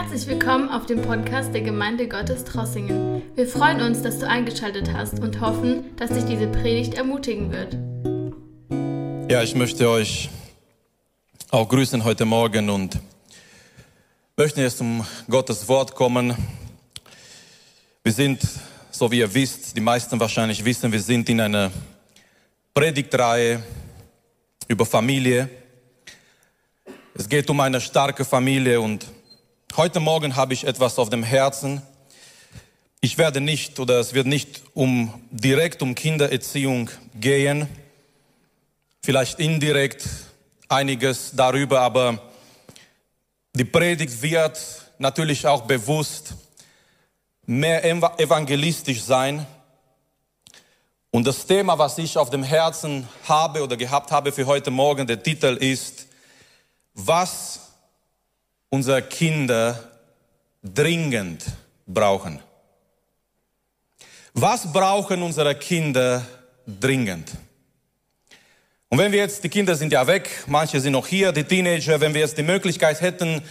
Herzlich willkommen auf dem Podcast der Gemeinde Gottes Trossingen. Wir freuen uns, dass du eingeschaltet hast und hoffen, dass dich diese Predigt ermutigen wird. Ja, ich möchte euch auch grüßen heute Morgen und möchte jetzt um Gottes Wort kommen. Wir sind, so wie ihr wisst, die meisten wahrscheinlich wissen, wir sind in einer Predigtreihe über Familie. Es geht um eine starke Familie und Heute Morgen habe ich etwas auf dem Herzen. Ich werde nicht oder es wird nicht um direkt um Kindererziehung gehen. Vielleicht indirekt einiges darüber, aber die Predigt wird natürlich auch bewusst mehr evangelistisch sein. Und das Thema, was ich auf dem Herzen habe oder gehabt habe für heute Morgen, der Titel ist, was unsere Kinder dringend brauchen. Was brauchen unsere Kinder dringend? Und wenn wir jetzt, die Kinder sind ja weg, manche sind noch hier, die Teenager, wenn wir jetzt die Möglichkeit hätten,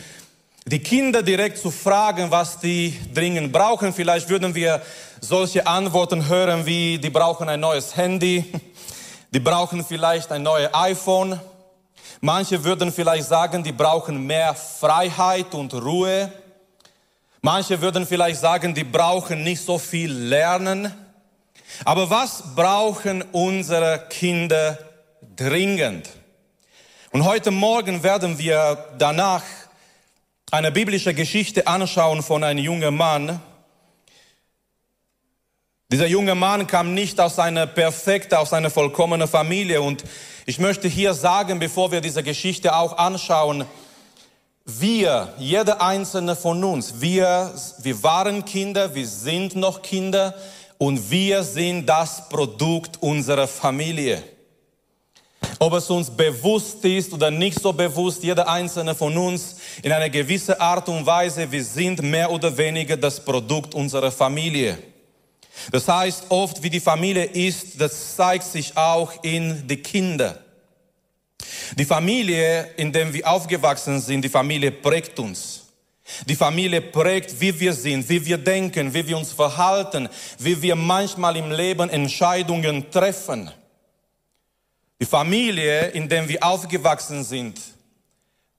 die Kinder direkt zu fragen, was die dringend brauchen, vielleicht würden wir solche Antworten hören wie, die brauchen ein neues Handy, die brauchen vielleicht ein neues iPhone, Manche würden vielleicht sagen, die brauchen mehr Freiheit und Ruhe. Manche würden vielleicht sagen, die brauchen nicht so viel Lernen. Aber was brauchen unsere Kinder dringend? Und heute Morgen werden wir danach eine biblische Geschichte anschauen von einem jungen Mann. Dieser junge Mann kam nicht aus einer perfekten, aus einer vollkommenen Familie und ich möchte hier sagen, bevor wir diese Geschichte auch anschauen, wir, jeder einzelne von uns, wir, wir waren Kinder, wir sind noch Kinder und wir sind das Produkt unserer Familie. Ob es uns bewusst ist oder nicht so bewusst, jeder einzelne von uns in einer gewissen Art und Weise, wir sind mehr oder weniger das Produkt unserer Familie. Das heißt, oft wie die Familie ist, das zeigt sich auch in die Kinder. Die Familie, in der wir aufgewachsen sind, die Familie prägt uns. Die Familie prägt, wie wir sind, wie wir denken, wie wir uns verhalten, wie wir manchmal im Leben Entscheidungen treffen. Die Familie, in der wir aufgewachsen sind,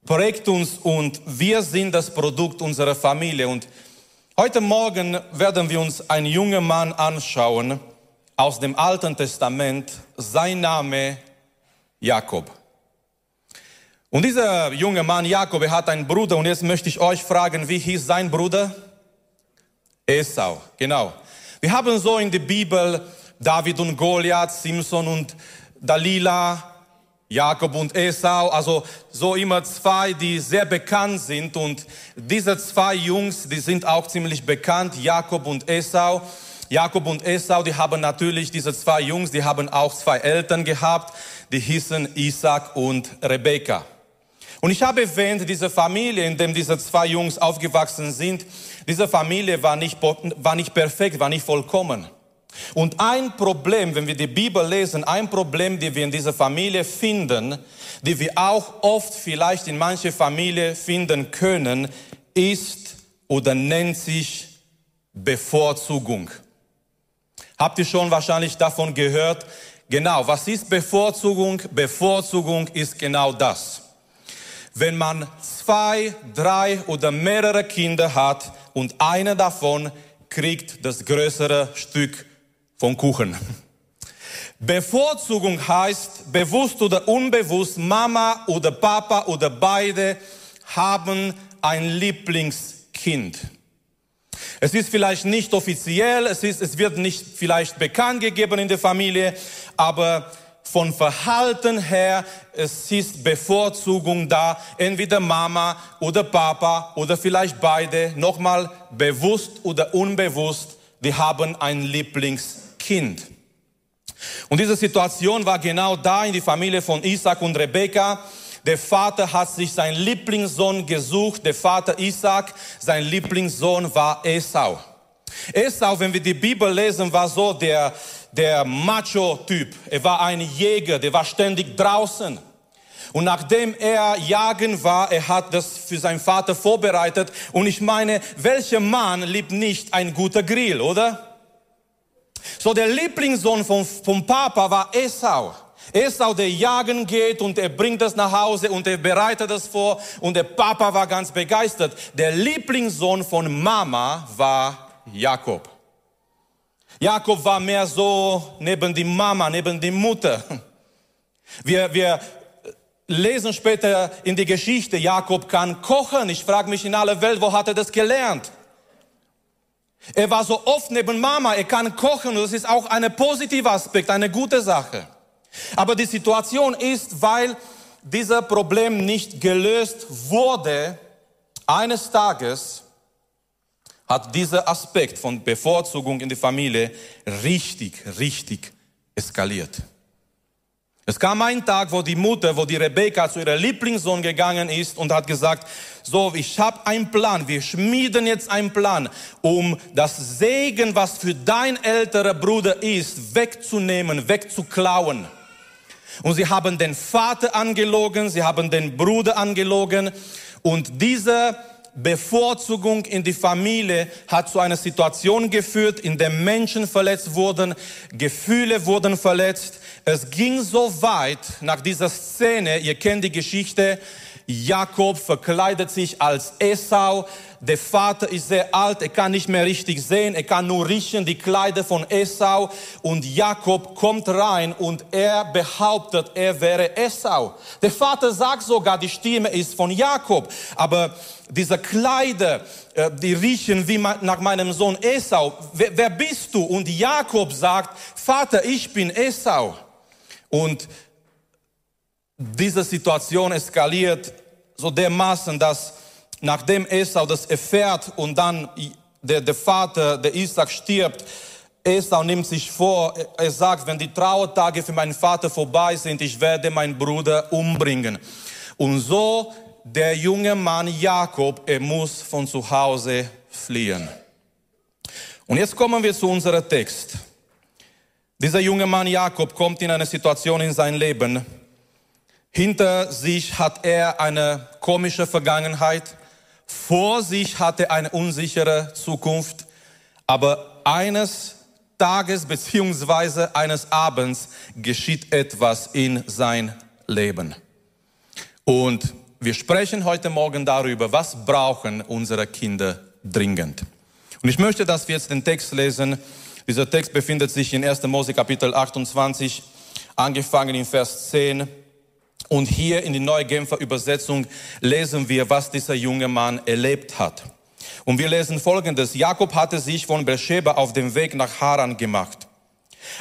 prägt uns und wir sind das Produkt unserer Familie. Und Heute Morgen werden wir uns einen jungen Mann anschauen aus dem Alten Testament. Sein Name Jakob. Und dieser junge Mann Jakob, er hat einen Bruder und jetzt möchte ich euch fragen, wie hieß sein Bruder? Esau, genau. Wir haben so in der Bibel David und Goliath, Simson und Dalila, Jakob und Esau, also so immer zwei, die sehr bekannt sind und diese zwei Jungs, die sind auch ziemlich bekannt, Jakob und Esau. Jakob und Esau, die haben natürlich diese zwei Jungs, die haben auch zwei Eltern gehabt, die hießen Isaac und Rebekka. Und ich habe erwähnt, diese Familie, in der diese zwei Jungs aufgewachsen sind, diese Familie war nicht, war nicht perfekt, war nicht vollkommen. Und ein Problem, wenn wir die Bibel lesen, ein Problem, die wir in dieser Familie finden, die wir auch oft vielleicht in manche Familie finden können, ist oder nennt sich Bevorzugung. Habt ihr schon wahrscheinlich davon gehört? Genau, was ist Bevorzugung? Bevorzugung ist genau das. Wenn man zwei, drei oder mehrere Kinder hat und einer davon kriegt das größere Stück vom Kuchen. Bevorzugung heißt, bewusst oder unbewusst, Mama oder Papa oder beide haben ein Lieblingskind. Es ist vielleicht nicht offiziell, es, ist, es wird nicht vielleicht bekannt gegeben in der Familie, aber von Verhalten her, es ist Bevorzugung da, entweder Mama oder Papa oder vielleicht beide, nochmal bewusst oder unbewusst, die haben ein Lieblingskind. Kind. Und diese Situation war genau da in die Familie von Isaac und Rebekka. Der Vater hat sich seinen Lieblingssohn gesucht, der Vater Isaac, sein Lieblingssohn war Esau. Esau, wenn wir die Bibel lesen, war so der, der Macho-Typ. Er war ein Jäger, der war ständig draußen. Und nachdem er jagen war, er hat das für seinen Vater vorbereitet. Und ich meine, welcher Mann liebt nicht ein guter Grill, oder? So der Lieblingssohn vom, vom Papa war Esau. Esau, der jagen geht und er bringt das nach Hause und er bereitet das vor und der Papa war ganz begeistert. Der Lieblingssohn von Mama war Jakob. Jakob war mehr so neben die Mama, neben die Mutter. Wir, wir lesen später in die Geschichte, Jakob kann kochen. Ich frage mich in aller Welt, wo hat er das gelernt? Er war so oft neben Mama, er kann kochen das ist auch ein positiver Aspekt, eine gute Sache. Aber die Situation ist, weil dieser Problem nicht gelöst wurde, eines Tages hat dieser Aspekt von Bevorzugung in der Familie richtig, richtig eskaliert. Es kam ein Tag, wo die Mutter, wo die Rebecca zu ihrem Lieblingssohn gegangen ist und hat gesagt, so, ich habe einen Plan, wir schmieden jetzt einen Plan, um das Segen, was für dein älterer Bruder ist, wegzunehmen, wegzuklauen. Und sie haben den Vater angelogen, sie haben den Bruder angelogen und diese Bevorzugung in die Familie hat zu einer Situation geführt, in der Menschen verletzt wurden, Gefühle wurden verletzt. Es ging so weit nach dieser Szene, ihr kennt die Geschichte, Jakob verkleidet sich als Esau. Der Vater ist sehr alt, er kann nicht mehr richtig sehen, er kann nur riechen die Kleider von Esau. Und Jakob kommt rein und er behauptet, er wäre Esau. Der Vater sagt sogar, die Stimme ist von Jakob. Aber diese Kleider, äh, die riechen wie nach meinem Sohn Esau. Wer, wer bist du? Und Jakob sagt, Vater, ich bin Esau. Und diese Situation eskaliert so dermaßen, dass nachdem Esau das erfährt und dann der, der Vater, der Isaac stirbt, Esau nimmt sich vor, er sagt, wenn die Trauertage für meinen Vater vorbei sind, ich werde meinen Bruder umbringen. Und so der junge Mann Jakob, er muss von zu Hause fliehen. Und jetzt kommen wir zu unserem Text. Dieser junge Mann Jakob kommt in eine Situation in sein Leben, hinter sich hat er eine komische Vergangenheit. Vor sich hat er eine unsichere Zukunft. Aber eines Tages beziehungsweise eines Abends geschieht etwas in sein Leben. Und wir sprechen heute Morgen darüber, was brauchen unsere Kinder dringend. Und ich möchte, dass wir jetzt den Text lesen. Dieser Text befindet sich in 1. Mose Kapitel 28, angefangen in Vers 10 und hier in die Neue Genfer Übersetzung lesen wir, was dieser junge Mann erlebt hat. Und wir lesen Folgendes. Jakob hatte sich von Beersheba auf dem Weg nach Haran gemacht.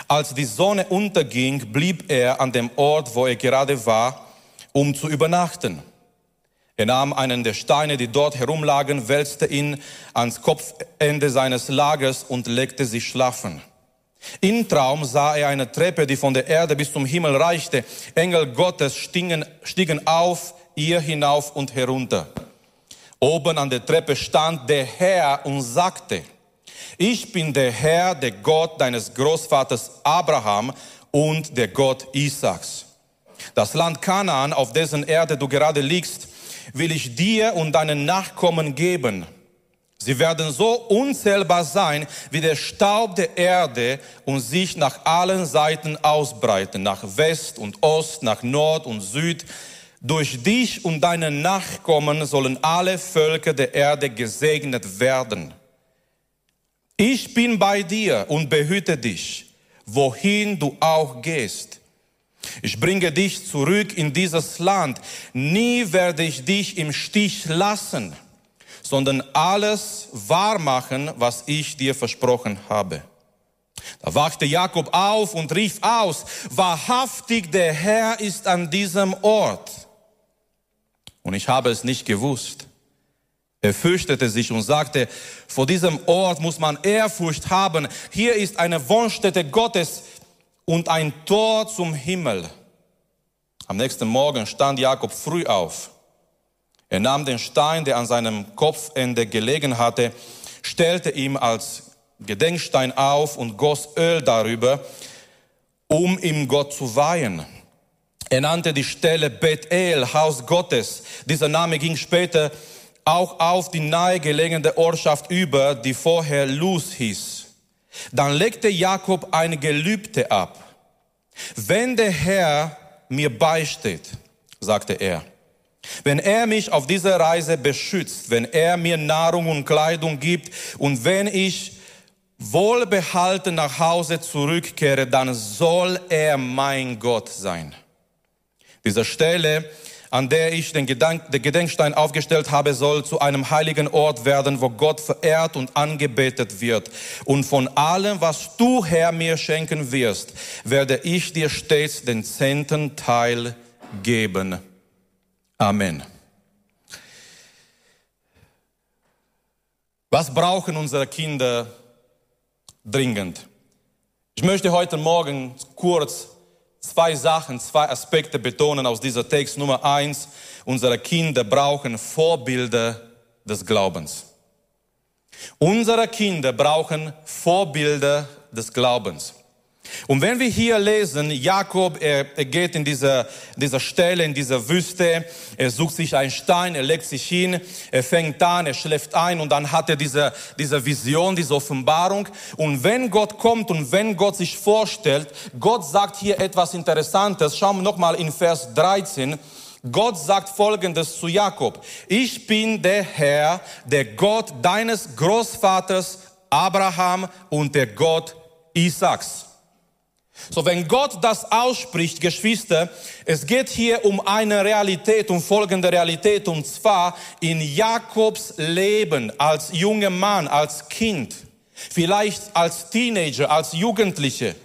Als die Sonne unterging, blieb er an dem Ort, wo er gerade war, um zu übernachten. Er nahm einen der Steine, die dort herumlagen, wälzte ihn ans Kopfende seines Lagers und legte sich schlafen. Im Traum sah er eine Treppe, die von der Erde bis zum Himmel reichte. Engel Gottes stiegen, stiegen auf ihr hinauf und herunter. Oben an der Treppe stand der Herr und sagte, ich bin der Herr, der Gott deines Großvaters Abraham und der Gott Isaaks. Das Land Kanaan, auf dessen Erde du gerade liegst, will ich dir und deinen Nachkommen geben Sie werden so unzählbar sein wie der Staub der Erde und sich nach allen Seiten ausbreiten, nach West und Ost, nach Nord und Süd. Durch dich und deine Nachkommen sollen alle Völker der Erde gesegnet werden. Ich bin bei dir und behüte dich, wohin du auch gehst. Ich bringe dich zurück in dieses Land. Nie werde ich dich im Stich lassen sondern alles wahrmachen, was ich dir versprochen habe. Da wachte Jakob auf und rief aus, wahrhaftig der Herr ist an diesem Ort. Und ich habe es nicht gewusst. Er fürchtete sich und sagte, vor diesem Ort muss man Ehrfurcht haben. Hier ist eine Wohnstätte Gottes und ein Tor zum Himmel. Am nächsten Morgen stand Jakob früh auf er nahm den Stein, der an seinem Kopfende gelegen hatte, stellte ihm als Gedenkstein auf und goss Öl darüber, um ihm Gott zu weihen. Er nannte die Stelle Bethel, Haus Gottes. Dieser Name ging später auch auf die nahegelegene Ortschaft über, die vorher Luz hieß. Dann legte Jakob eine Gelübde ab. Wenn der Herr mir beisteht, sagte er, wenn er mich auf dieser Reise beschützt, wenn er mir Nahrung und Kleidung gibt und wenn ich wohlbehalten nach Hause zurückkehre, dann soll er mein Gott sein. Diese Stelle, an der ich den, Gedank den Gedenkstein aufgestellt habe, soll zu einem heiligen Ort werden, wo Gott verehrt und angebetet wird. Und von allem, was du, Herr, mir schenken wirst, werde ich dir stets den zehnten Teil geben. Amen. Was brauchen unsere Kinder dringend? Ich möchte heute Morgen kurz zwei Sachen, zwei Aspekte betonen aus dieser Text. Nummer eins, unsere Kinder brauchen Vorbilder des Glaubens. Unsere Kinder brauchen Vorbilder des Glaubens. Und wenn wir hier lesen, Jakob, er, er geht in dieser, dieser Stelle, in dieser Wüste, er sucht sich einen Stein, er legt sich hin, er fängt an, er schläft ein und dann hat er diese, diese Vision, diese Offenbarung. Und wenn Gott kommt und wenn Gott sich vorstellt, Gott sagt hier etwas Interessantes. Schauen wir nochmal in Vers 13. Gott sagt Folgendes zu Jakob. Ich bin der Herr, der Gott deines Großvaters Abraham und der Gott Isaaks. So, wenn Gott das ausspricht, Geschwister, es geht hier um eine Realität, um folgende Realität, und zwar in Jakobs Leben als junger Mann, als Kind, vielleicht als Teenager, als Jugendliche.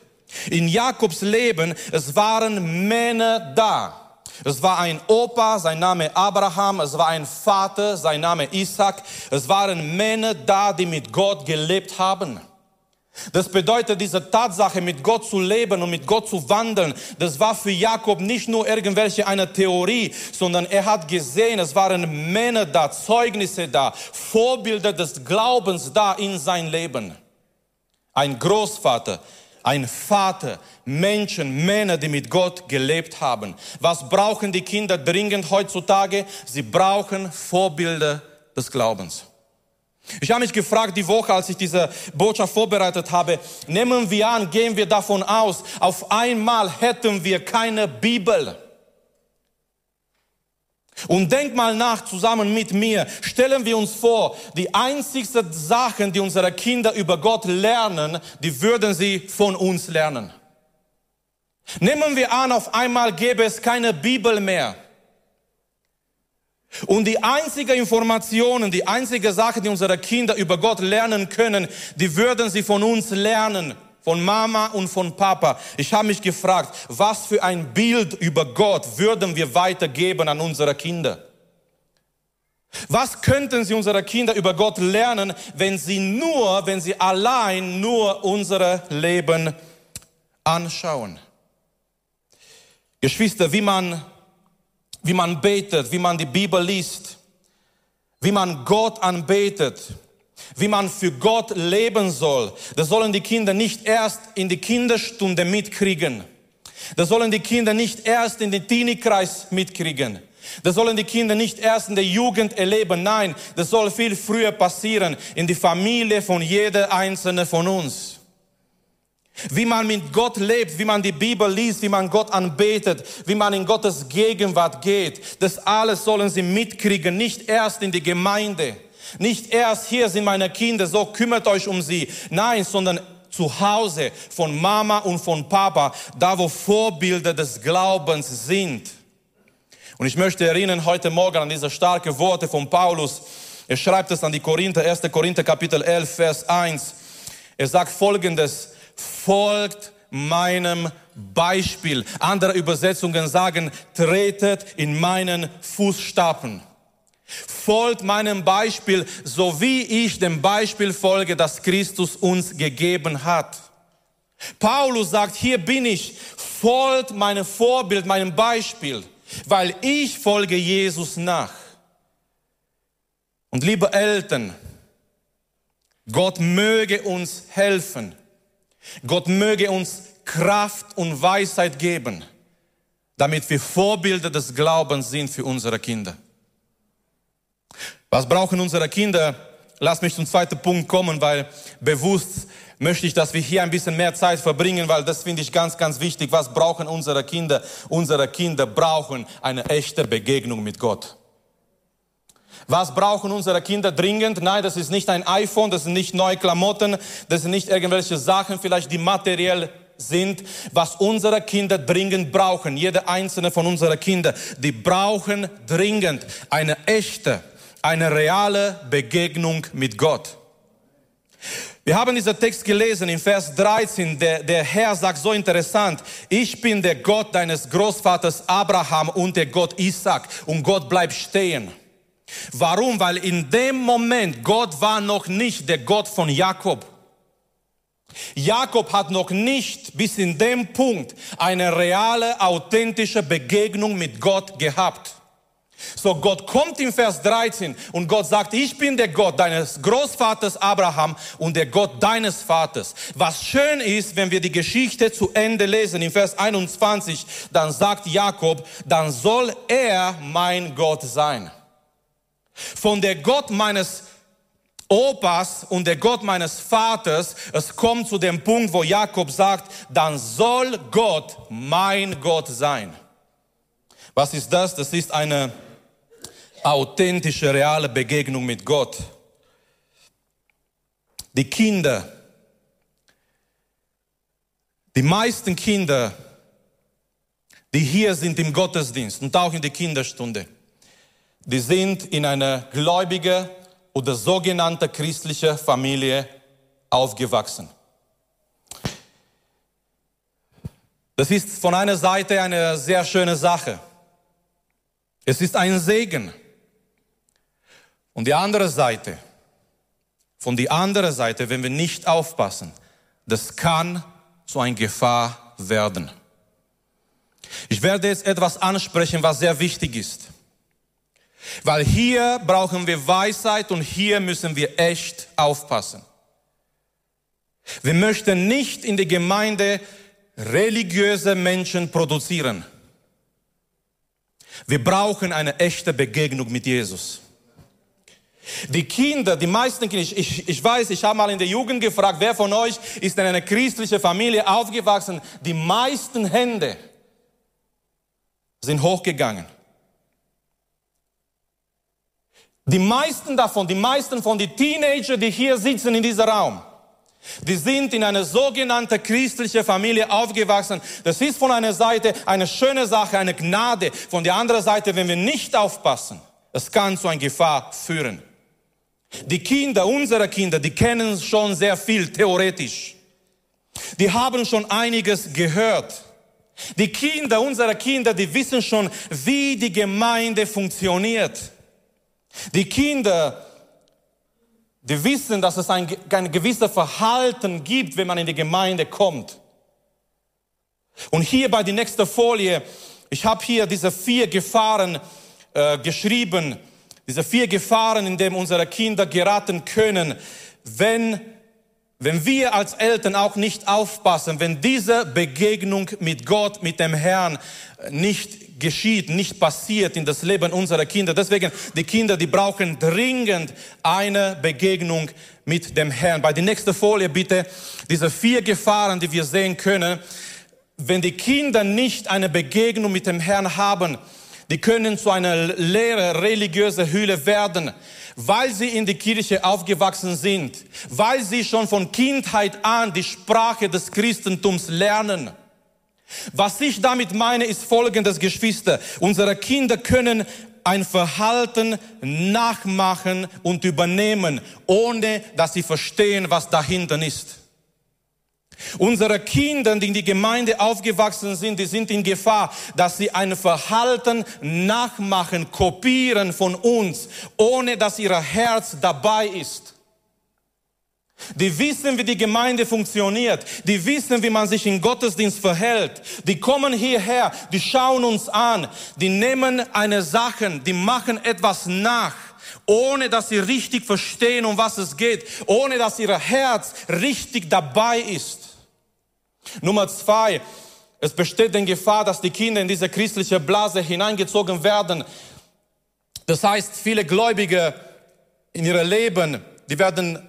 In Jakobs Leben, es waren Männer da. Es war ein Opa, sein Name Abraham, es war ein Vater, sein Name Isaac. Es waren Männer da, die mit Gott gelebt haben. Das bedeutet, diese Tatsache, mit Gott zu leben und mit Gott zu wandeln, das war für Jakob nicht nur irgendwelche eine Theorie, sondern er hat gesehen, es waren Männer da, Zeugnisse da, Vorbilder des Glaubens da in sein Leben. Ein Großvater, ein Vater, Menschen, Männer, die mit Gott gelebt haben. Was brauchen die Kinder dringend heutzutage? Sie brauchen Vorbilder des Glaubens. Ich habe mich gefragt die Woche, als ich diese Botschaft vorbereitet habe, nehmen wir an, gehen wir davon aus, auf einmal hätten wir keine Bibel. Und denk mal nach zusammen mit mir. Stellen wir uns vor, die einzigsten Sachen, die unsere Kinder über Gott lernen, die würden sie von uns lernen. Nehmen wir an, auf einmal gäbe es keine Bibel mehr. Und die einzige Informationen, die einzige Sache, die unsere Kinder über Gott lernen können, die würden sie von uns lernen, von Mama und von Papa. Ich habe mich gefragt, was für ein Bild über Gott würden wir weitergeben an unsere Kinder? Was könnten sie unsere Kinder über Gott lernen, wenn sie nur, wenn sie allein nur unsere Leben anschauen? Geschwister, wie man wie man betet, wie man die Bibel liest, wie man Gott anbetet, wie man für Gott leben soll. Das sollen die Kinder nicht erst in die Kinderstunde mitkriegen. Das sollen die Kinder nicht erst in den Teenie-Kreis mitkriegen. Das sollen die Kinder nicht erst in der Jugend erleben. Nein, das soll viel früher passieren in die Familie von jeder einzelne von uns. Wie man mit Gott lebt, wie man die Bibel liest, wie man Gott anbetet, wie man in Gottes Gegenwart geht. Das alles sollen sie mitkriegen, nicht erst in die Gemeinde. Nicht erst hier sind meine Kinder, so kümmert euch um sie. Nein, sondern zu Hause von Mama und von Papa, da wo Vorbilder des Glaubens sind. Und ich möchte erinnern heute Morgen an diese starke Worte von Paulus. Er schreibt es an die Korinther, 1. Korinther Kapitel 11, Vers 1. Er sagt folgendes, folgt meinem Beispiel. Andere Übersetzungen sagen, tretet in meinen Fußstapfen. Folgt meinem Beispiel, so wie ich dem Beispiel folge, das Christus uns gegeben hat. Paulus sagt, hier bin ich, folgt meinem Vorbild, meinem Beispiel, weil ich folge Jesus nach. Und liebe Eltern, Gott möge uns helfen, Gott möge uns Kraft und Weisheit geben, damit wir Vorbilder des Glaubens sind für unsere Kinder. Was brauchen unsere Kinder? Lass mich zum zweiten Punkt kommen, weil bewusst möchte ich, dass wir hier ein bisschen mehr Zeit verbringen, weil das finde ich ganz, ganz wichtig. Was brauchen unsere Kinder? Unsere Kinder brauchen eine echte Begegnung mit Gott. Was brauchen unsere Kinder dringend? Nein, das ist nicht ein iPhone, das sind nicht neue Klamotten, das sind nicht irgendwelche Sachen, vielleicht die materiell sind, was unsere Kinder dringend brauchen. Jede einzelne von unseren Kindern, die brauchen dringend eine echte, eine reale Begegnung mit Gott. Wir haben diesen Text gelesen in Vers 13. Der, der Herr sagt so interessant, ich bin der Gott deines Großvaters Abraham und der Gott Isaac und Gott bleibt stehen. Warum? Weil in dem Moment Gott war noch nicht der Gott von Jakob. Jakob hat noch nicht bis in dem Punkt eine reale, authentische Begegnung mit Gott gehabt. So Gott kommt im Vers 13 und Gott sagt, ich bin der Gott deines Großvaters Abraham und der Gott deines Vaters. Was schön ist, wenn wir die Geschichte zu Ende lesen, im Vers 21, dann sagt Jakob, dann soll er mein Gott sein. Von der Gott meines Opas und der Gott meines Vaters, es kommt zu dem Punkt, wo Jakob sagt, dann soll Gott mein Gott sein. Was ist das? Das ist eine authentische, reale Begegnung mit Gott. Die Kinder, die meisten Kinder, die hier sind im Gottesdienst und auch in der Kinderstunde, die sind in einer gläubigen oder sogenannte christliche Familie aufgewachsen. Das ist von einer Seite eine sehr schöne Sache. Es ist ein Segen. Und die andere Seite, von die andere Seite, wenn wir nicht aufpassen, das kann zu einer Gefahr werden. Ich werde jetzt etwas ansprechen, was sehr wichtig ist. Weil hier brauchen wir Weisheit und hier müssen wir echt aufpassen. Wir möchten nicht in der Gemeinde religiöse Menschen produzieren. Wir brauchen eine echte Begegnung mit Jesus. Die Kinder, die meisten Kinder, ich, ich, ich weiß, ich habe mal in der Jugend gefragt, wer von euch ist in einer christlichen Familie aufgewachsen? Die meisten Hände sind hochgegangen. Die meisten davon, die meisten von den Teenager, die hier sitzen in diesem Raum, die sind in einer sogenannten christlichen Familie aufgewachsen. Das ist von einer Seite eine schöne Sache, eine Gnade. Von der anderen Seite, wenn wir nicht aufpassen, es kann zu einer Gefahr führen. Die Kinder, unsere Kinder, die kennen schon sehr viel theoretisch. Die haben schon einiges gehört. Die Kinder, unsere Kinder, die wissen schon, wie die Gemeinde funktioniert. Die Kinder, die wissen, dass es ein, ein gewisses Verhalten gibt, wenn man in die Gemeinde kommt. Und hier bei der nächsten Folie, ich habe hier diese vier Gefahren äh, geschrieben, diese vier Gefahren, in denen unsere Kinder geraten können, wenn, wenn wir als Eltern auch nicht aufpassen, wenn diese Begegnung mit Gott, mit dem Herrn nicht geschieht, nicht passiert in das Leben unserer Kinder. Deswegen, die Kinder, die brauchen dringend eine Begegnung mit dem Herrn. Bei der nächsten Folie bitte, diese vier Gefahren, die wir sehen können, wenn die Kinder nicht eine Begegnung mit dem Herrn haben, die können zu einer leeren religiösen Hülle werden, weil sie in die Kirche aufgewachsen sind, weil sie schon von Kindheit an die Sprache des Christentums lernen. Was ich damit meine, ist folgendes, Geschwister. Unsere Kinder können ein Verhalten nachmachen und übernehmen, ohne dass sie verstehen, was dahinter ist. Unsere Kinder, die in die Gemeinde aufgewachsen sind, die sind in Gefahr, dass sie ein Verhalten nachmachen, kopieren von uns, ohne dass ihr Herz dabei ist. Die wissen, wie die Gemeinde funktioniert. Die wissen, wie man sich im Gottesdienst verhält. Die kommen hierher, die schauen uns an. Die nehmen eine Sache, die machen etwas nach, ohne dass sie richtig verstehen, um was es geht. Ohne dass ihr Herz richtig dabei ist. Nummer zwei. Es besteht die Gefahr, dass die Kinder in diese christliche Blase hineingezogen werden. Das heißt, viele Gläubige in ihrem Leben, die werden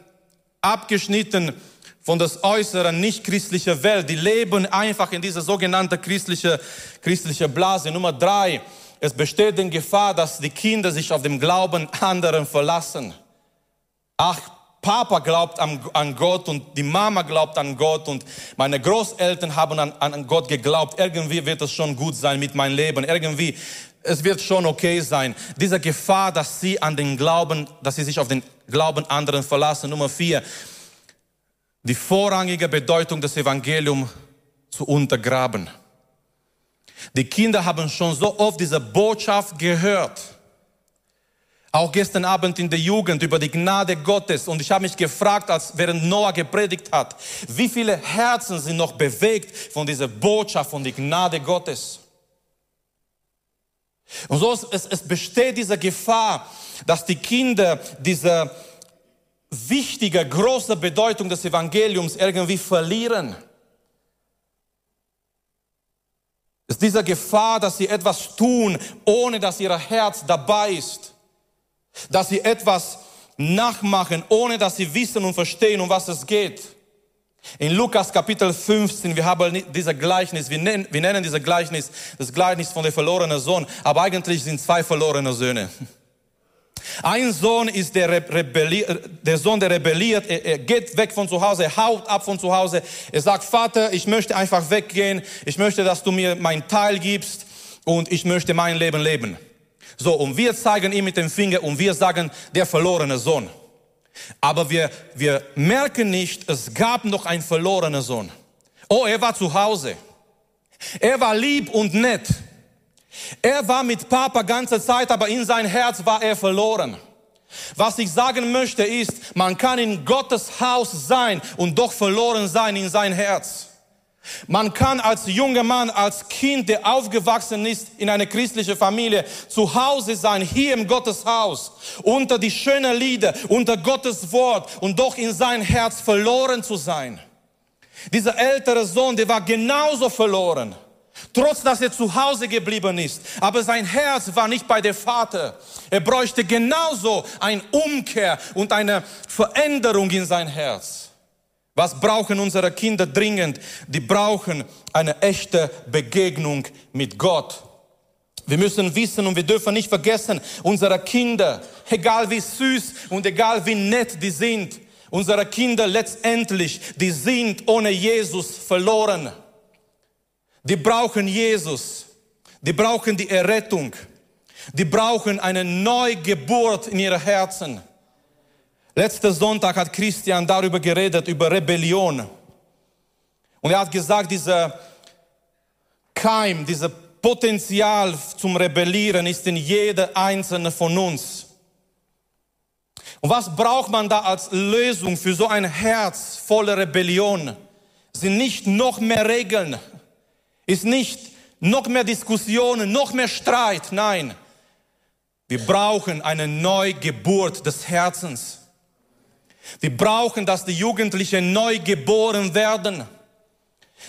abgeschnitten von das äußeren nicht christliche Welt. Die leben einfach in dieser sogenannten christliche, christliche Blase. Nummer drei, es besteht die Gefahr, dass die Kinder sich auf dem Glauben anderen verlassen. Ach, Papa glaubt an, an Gott und die Mama glaubt an Gott und meine Großeltern haben an, an Gott geglaubt. Irgendwie wird es schon gut sein mit meinem Leben. Irgendwie, es wird schon okay sein. Diese Gefahr, dass sie an den Glauben, dass sie sich auf den Glauben anderen verlassen. Nummer vier, die vorrangige Bedeutung des Evangeliums zu untergraben. Die Kinder haben schon so oft diese Botschaft gehört. Auch gestern Abend in der Jugend über die Gnade Gottes. Und ich habe mich gefragt, als während Noah gepredigt hat, wie viele Herzen sind noch bewegt von dieser Botschaft, von der Gnade Gottes. Und so es, es besteht diese Gefahr, dass die Kinder diese wichtige, große Bedeutung des Evangeliums irgendwie verlieren. Es ist diese Gefahr, dass sie etwas tun, ohne dass ihr Herz dabei ist. Dass sie etwas nachmachen, ohne dass sie wissen und verstehen, um was es geht. In Lukas Kapitel 15, wir haben dieser Gleichnis, wir nennen, wir nennen dieser Gleichnis das Gleichnis von der verlorenen Sohn, aber eigentlich sind zwei verlorene Söhne. Ein Sohn ist der, der Sohn, der rebelliert, er, er, geht weg von zu Hause, er haut ab von zu Hause. Er sagt, Vater, ich möchte einfach weggehen, ich möchte, dass du mir mein Teil gibst und ich möchte mein Leben leben. So, und wir zeigen ihm mit dem Finger und wir sagen, der verlorene Sohn. Aber wir, wir merken nicht, es gab noch einen verlorenen Sohn. Oh, er war zu Hause. Er war lieb und nett. Er war mit Papa ganze Zeit, aber in sein Herz war er verloren. Was ich sagen möchte ist, man kann in Gottes Haus sein und doch verloren sein in sein Herz. Man kann als junger Mann, als Kind, der aufgewachsen ist in einer christlichen Familie, zu Hause sein, hier im Gottes Haus, unter die schönen Lieder, unter Gottes Wort und doch in sein Herz verloren zu sein. Dieser ältere Sohn, der war genauso verloren. Trotz dass er zu Hause geblieben ist. Aber sein Herz war nicht bei dem Vater. Er bräuchte genauso eine Umkehr und eine Veränderung in sein Herz. Was brauchen unsere Kinder dringend? Die brauchen eine echte Begegnung mit Gott. Wir müssen wissen und wir dürfen nicht vergessen, unsere Kinder, egal wie süß und egal wie nett die sind, unsere Kinder letztendlich, die sind ohne Jesus verloren. Die brauchen Jesus. Die brauchen die Errettung. Die brauchen eine Neugeburt in ihren Herzen. Letzten Sonntag hat Christian darüber geredet, über Rebellion. Und er hat gesagt, dieser Keim, dieser Potenzial zum Rebellieren ist in jeder einzelne von uns. Und was braucht man da als Lösung für so ein Herz voller Rebellion? Sind nicht noch mehr Regeln, ist nicht noch mehr Diskussionen, noch mehr Streit. Nein, wir brauchen eine Neugeburt des Herzens. Wir brauchen, dass die Jugendlichen neu geboren werden.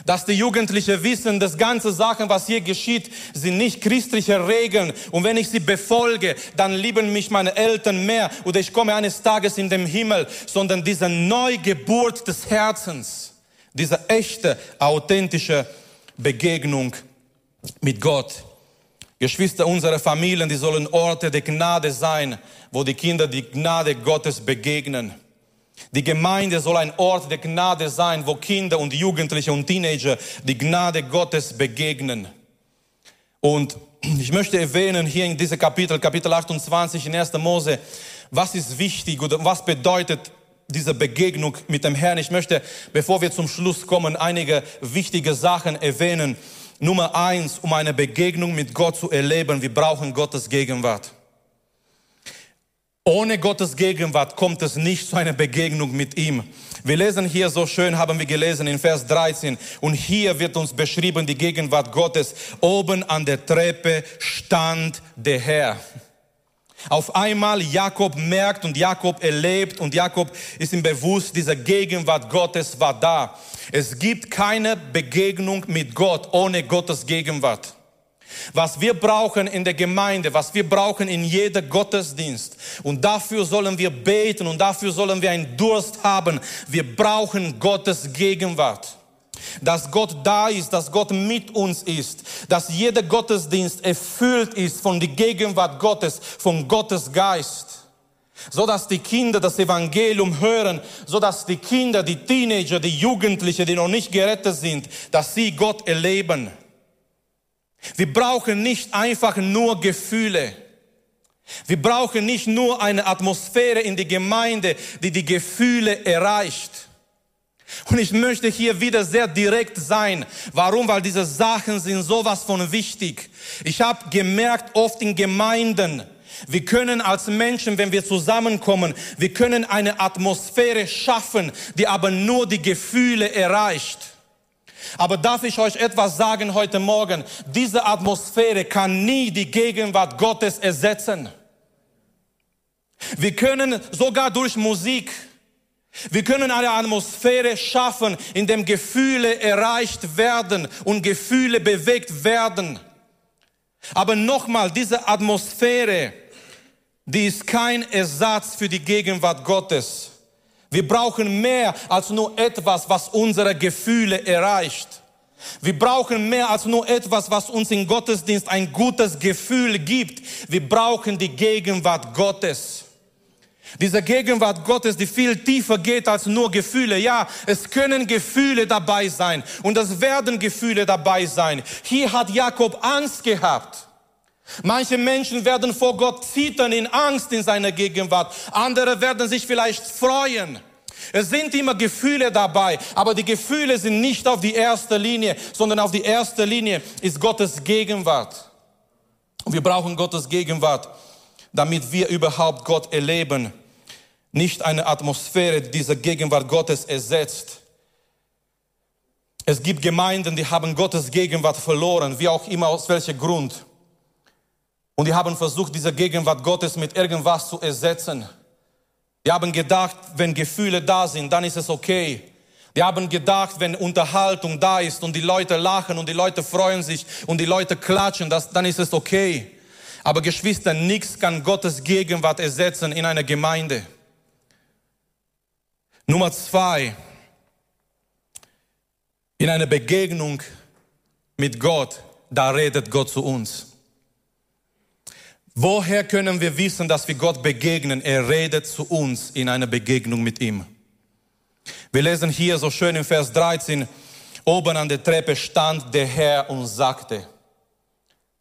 Dass die Jugendlichen wissen, dass ganze Sachen, was hier geschieht, sind nicht christliche Regeln. Und wenn ich sie befolge, dann lieben mich meine Eltern mehr oder ich komme eines Tages in den Himmel, sondern diese Neugeburt des Herzens, diese echte, authentische Begegnung mit Gott. Geschwister, unsere Familien, die sollen Orte der Gnade sein, wo die Kinder die Gnade Gottes begegnen. Die Gemeinde soll ein Ort der Gnade sein, wo Kinder und Jugendliche und Teenager die Gnade Gottes begegnen. Und ich möchte erwähnen hier in diesem Kapitel, Kapitel 28 in 1. Mose, was ist wichtig oder was bedeutet diese Begegnung mit dem Herrn. Ich möchte, bevor wir zum Schluss kommen, einige wichtige Sachen erwähnen. Nummer eins, um eine Begegnung mit Gott zu erleben, wir brauchen Gottes Gegenwart. Ohne Gottes Gegenwart kommt es nicht zu einer Begegnung mit ihm. Wir lesen hier so schön, haben wir gelesen in Vers 13. Und hier wird uns beschrieben die Gegenwart Gottes. Oben an der Treppe stand der Herr. Auf einmal Jakob merkt und Jakob erlebt und Jakob ist ihm bewusst, diese Gegenwart Gottes war da. Es gibt keine Begegnung mit Gott ohne Gottes Gegenwart. Was wir brauchen in der Gemeinde, was wir brauchen in jeder Gottesdienst. Und dafür sollen wir beten und dafür sollen wir einen Durst haben. Wir brauchen Gottes Gegenwart dass Gott da ist, dass Gott mit uns ist, dass jeder Gottesdienst erfüllt ist von der Gegenwart Gottes, von Gottes Geist. So dass die Kinder das Evangelium hören, so dass die Kinder, die Teenager, die Jugendlichen, die noch nicht gerettet sind, dass sie Gott erleben. Wir brauchen nicht einfach nur Gefühle. Wir brauchen nicht nur eine Atmosphäre in die Gemeinde, die die Gefühle erreicht. Und ich möchte hier wieder sehr direkt sein. Warum? Weil diese Sachen sind sowas von wichtig. Ich habe gemerkt, oft in Gemeinden, wir können als Menschen, wenn wir zusammenkommen, wir können eine Atmosphäre schaffen, die aber nur die Gefühle erreicht. Aber darf ich euch etwas sagen heute Morgen? Diese Atmosphäre kann nie die Gegenwart Gottes ersetzen. Wir können sogar durch Musik, wir können eine Atmosphäre schaffen, in dem Gefühle erreicht werden und Gefühle bewegt werden. Aber nochmal, diese Atmosphäre, die ist kein Ersatz für die Gegenwart Gottes. Wir brauchen mehr als nur etwas, was unsere Gefühle erreicht. Wir brauchen mehr als nur etwas, was uns im Gottesdienst ein gutes Gefühl gibt. Wir brauchen die Gegenwart Gottes. Diese Gegenwart Gottes, die viel tiefer geht als nur Gefühle. Ja, es können Gefühle dabei sein und es werden Gefühle dabei sein. Hier hat Jakob Angst gehabt. Manche Menschen werden vor Gott zittern in Angst in seiner Gegenwart. Andere werden sich vielleicht freuen. Es sind immer Gefühle dabei, aber die Gefühle sind nicht auf die erste Linie, sondern auf die erste Linie ist Gottes Gegenwart. Und wir brauchen Gottes Gegenwart, damit wir überhaupt Gott erleben nicht eine Atmosphäre dieser Gegenwart Gottes ersetzt. Es gibt Gemeinden, die haben Gottes Gegenwart verloren, wie auch immer, aus welchem Grund. Und die haben versucht, diese Gegenwart Gottes mit irgendwas zu ersetzen. Die haben gedacht, wenn Gefühle da sind, dann ist es okay. Die haben gedacht, wenn Unterhaltung da ist und die Leute lachen und die Leute freuen sich und die Leute klatschen, das, dann ist es okay. Aber Geschwister, nichts kann Gottes Gegenwart ersetzen in einer Gemeinde. Nummer zwei, in einer Begegnung mit Gott, da redet Gott zu uns. Woher können wir wissen, dass wir Gott begegnen? Er redet zu uns in einer Begegnung mit ihm. Wir lesen hier so schön im Vers 13, oben an der Treppe stand der Herr und sagte,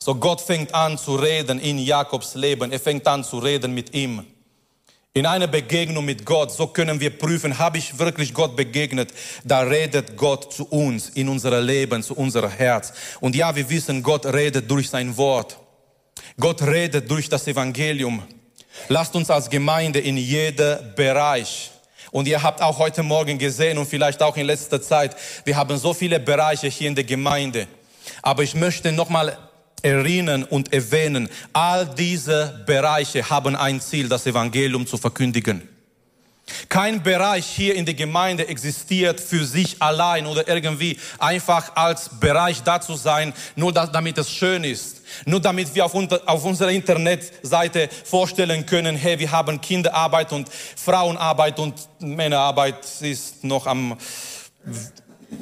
so Gott fängt an zu reden in Jakobs Leben, er fängt an zu reden mit ihm. In einer Begegnung mit Gott, so können wir prüfen, habe ich wirklich Gott begegnet? Da redet Gott zu uns in unser Leben, zu unser Herz. Und ja, wir wissen, Gott redet durch sein Wort. Gott redet durch das Evangelium. Lasst uns als Gemeinde in jedem Bereich und ihr habt auch heute Morgen gesehen und vielleicht auch in letzter Zeit, wir haben so viele Bereiche hier in der Gemeinde. Aber ich möchte nochmal erinnern und erwähnen, all diese Bereiche haben ein Ziel, das Evangelium zu verkündigen. Kein Bereich hier in der Gemeinde existiert für sich allein oder irgendwie einfach als Bereich da zu sein, nur damit es schön ist. Nur damit wir auf, unter, auf unserer Internetseite vorstellen können, hey, wir haben Kinderarbeit und Frauenarbeit und Männerarbeit ist noch am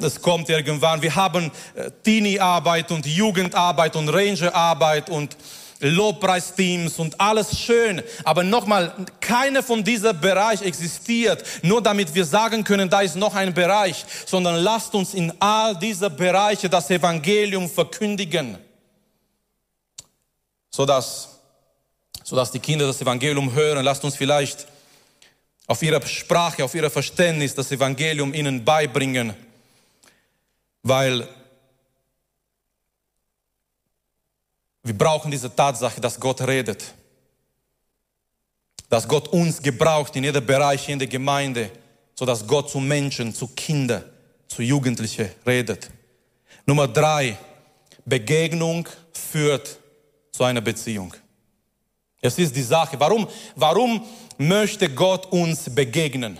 das kommt irgendwann. Wir haben äh, Teenie-Arbeit und Jugendarbeit und Ranger-Arbeit und Lobpreisteams und alles schön. Aber nochmal, keiner von dieser Bereich existiert, nur damit wir sagen können, da ist noch ein Bereich, sondern lasst uns in all diese Bereiche das Evangelium verkündigen, sodass, sodass die Kinder das Evangelium hören. Lasst uns vielleicht auf ihrer Sprache, auf ihrer Verständnis das Evangelium ihnen beibringen weil wir brauchen diese Tatsache, dass Gott redet. Dass Gott uns gebraucht in jedem Bereich in der Gemeinde, so dass Gott zu Menschen, zu Kindern, zu Jugendlichen redet. Nummer drei, Begegnung führt zu einer Beziehung. Es ist die Sache. Warum, warum möchte Gott uns begegnen?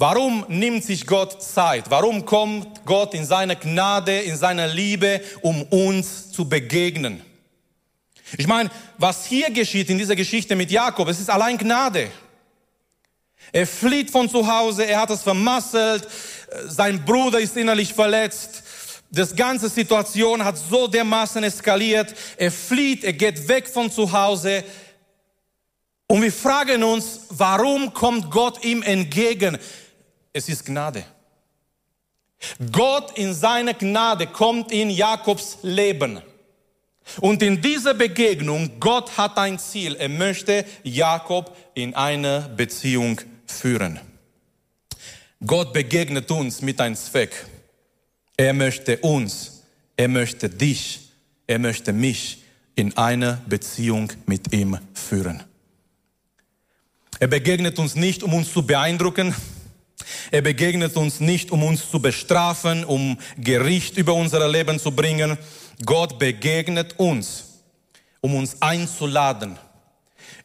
Warum nimmt sich Gott Zeit? Warum kommt Gott in seiner Gnade, in seiner Liebe, um uns zu begegnen? Ich meine, was hier geschieht in dieser Geschichte mit Jakob, es ist allein Gnade. Er flieht von zu Hause, er hat es vermasselt, sein Bruder ist innerlich verletzt. Das ganze Situation hat so dermaßen eskaliert. Er flieht, er geht weg von zu Hause. Und wir fragen uns, warum kommt Gott ihm entgegen? Es ist Gnade. Gott in seiner Gnade kommt in Jakobs Leben. Und in dieser Begegnung, Gott hat ein Ziel. Er möchte Jakob in eine Beziehung führen. Gott begegnet uns mit einem Zweck. Er möchte uns, er möchte dich, er möchte mich in eine Beziehung mit ihm führen. Er begegnet uns nicht, um uns zu beeindrucken. Er begegnet uns nicht, um uns zu bestrafen, um Gericht über unser Leben zu bringen. Gott begegnet uns, um uns einzuladen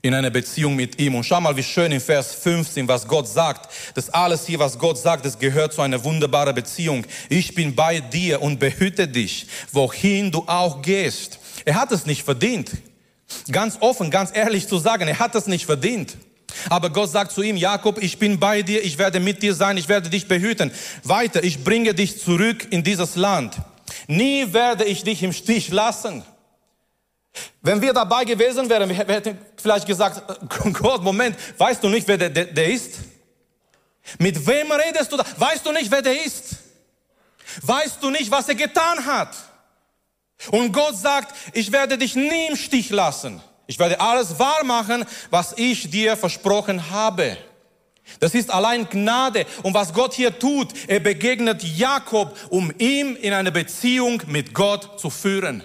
in eine Beziehung mit ihm. Und schau mal, wie schön in Vers 15, was Gott sagt. Das alles hier, was Gott sagt, das gehört zu einer wunderbaren Beziehung. Ich bin bei dir und behüte dich, wohin du auch gehst. Er hat es nicht verdient. Ganz offen, ganz ehrlich zu sagen, er hat es nicht verdient. Aber Gott sagt zu ihm, Jakob, ich bin bei dir, ich werde mit dir sein, ich werde dich behüten. Weiter, ich bringe dich zurück in dieses Land. Nie werde ich dich im Stich lassen. Wenn wir dabei gewesen wären, wir hätten vielleicht gesagt, Gott, Moment, weißt du nicht, wer der, der, der ist? Mit wem redest du da? Weißt du nicht, wer der ist? Weißt du nicht, was er getan hat? Und Gott sagt, ich werde dich nie im Stich lassen. Ich werde alles wahr machen, was ich dir versprochen habe. Das ist allein Gnade. Und was Gott hier tut, er begegnet Jakob, um ihm in eine Beziehung mit Gott zu führen.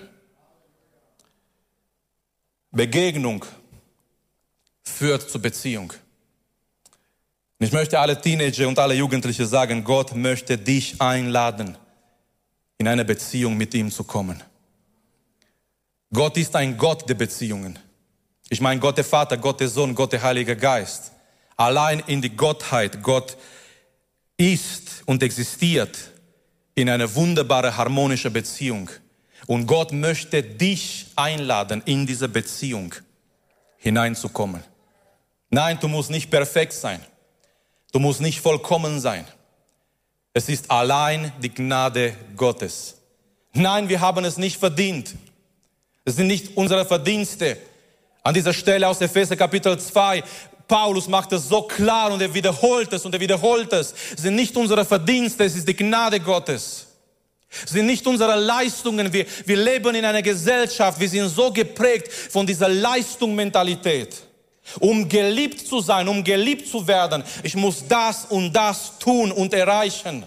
Begegnung führt zur Beziehung. Ich möchte alle Teenager und alle Jugendliche sagen, Gott möchte dich einladen, in eine Beziehung mit ihm zu kommen. Gott ist ein Gott der Beziehungen. Ich meine Gott der Vater, Gott der Sohn, Gott der Heilige Geist. Allein in die Gottheit, Gott ist und existiert in einer wunderbaren harmonischen Beziehung. Und Gott möchte dich einladen, in diese Beziehung hineinzukommen. Nein, du musst nicht perfekt sein. Du musst nicht vollkommen sein. Es ist allein die Gnade Gottes. Nein, wir haben es nicht verdient. Es sind nicht unsere Verdienste. An dieser Stelle aus Epheser Kapitel 2, Paulus macht es so klar und er wiederholt es und er wiederholt es. Es sind nicht unsere Verdienste, es ist die Gnade Gottes. Es sind nicht unsere Leistungen. Wir, wir leben in einer Gesellschaft, wir sind so geprägt von dieser Leistungsmentalität. Um geliebt zu sein, um geliebt zu werden, ich muss das und das tun und erreichen.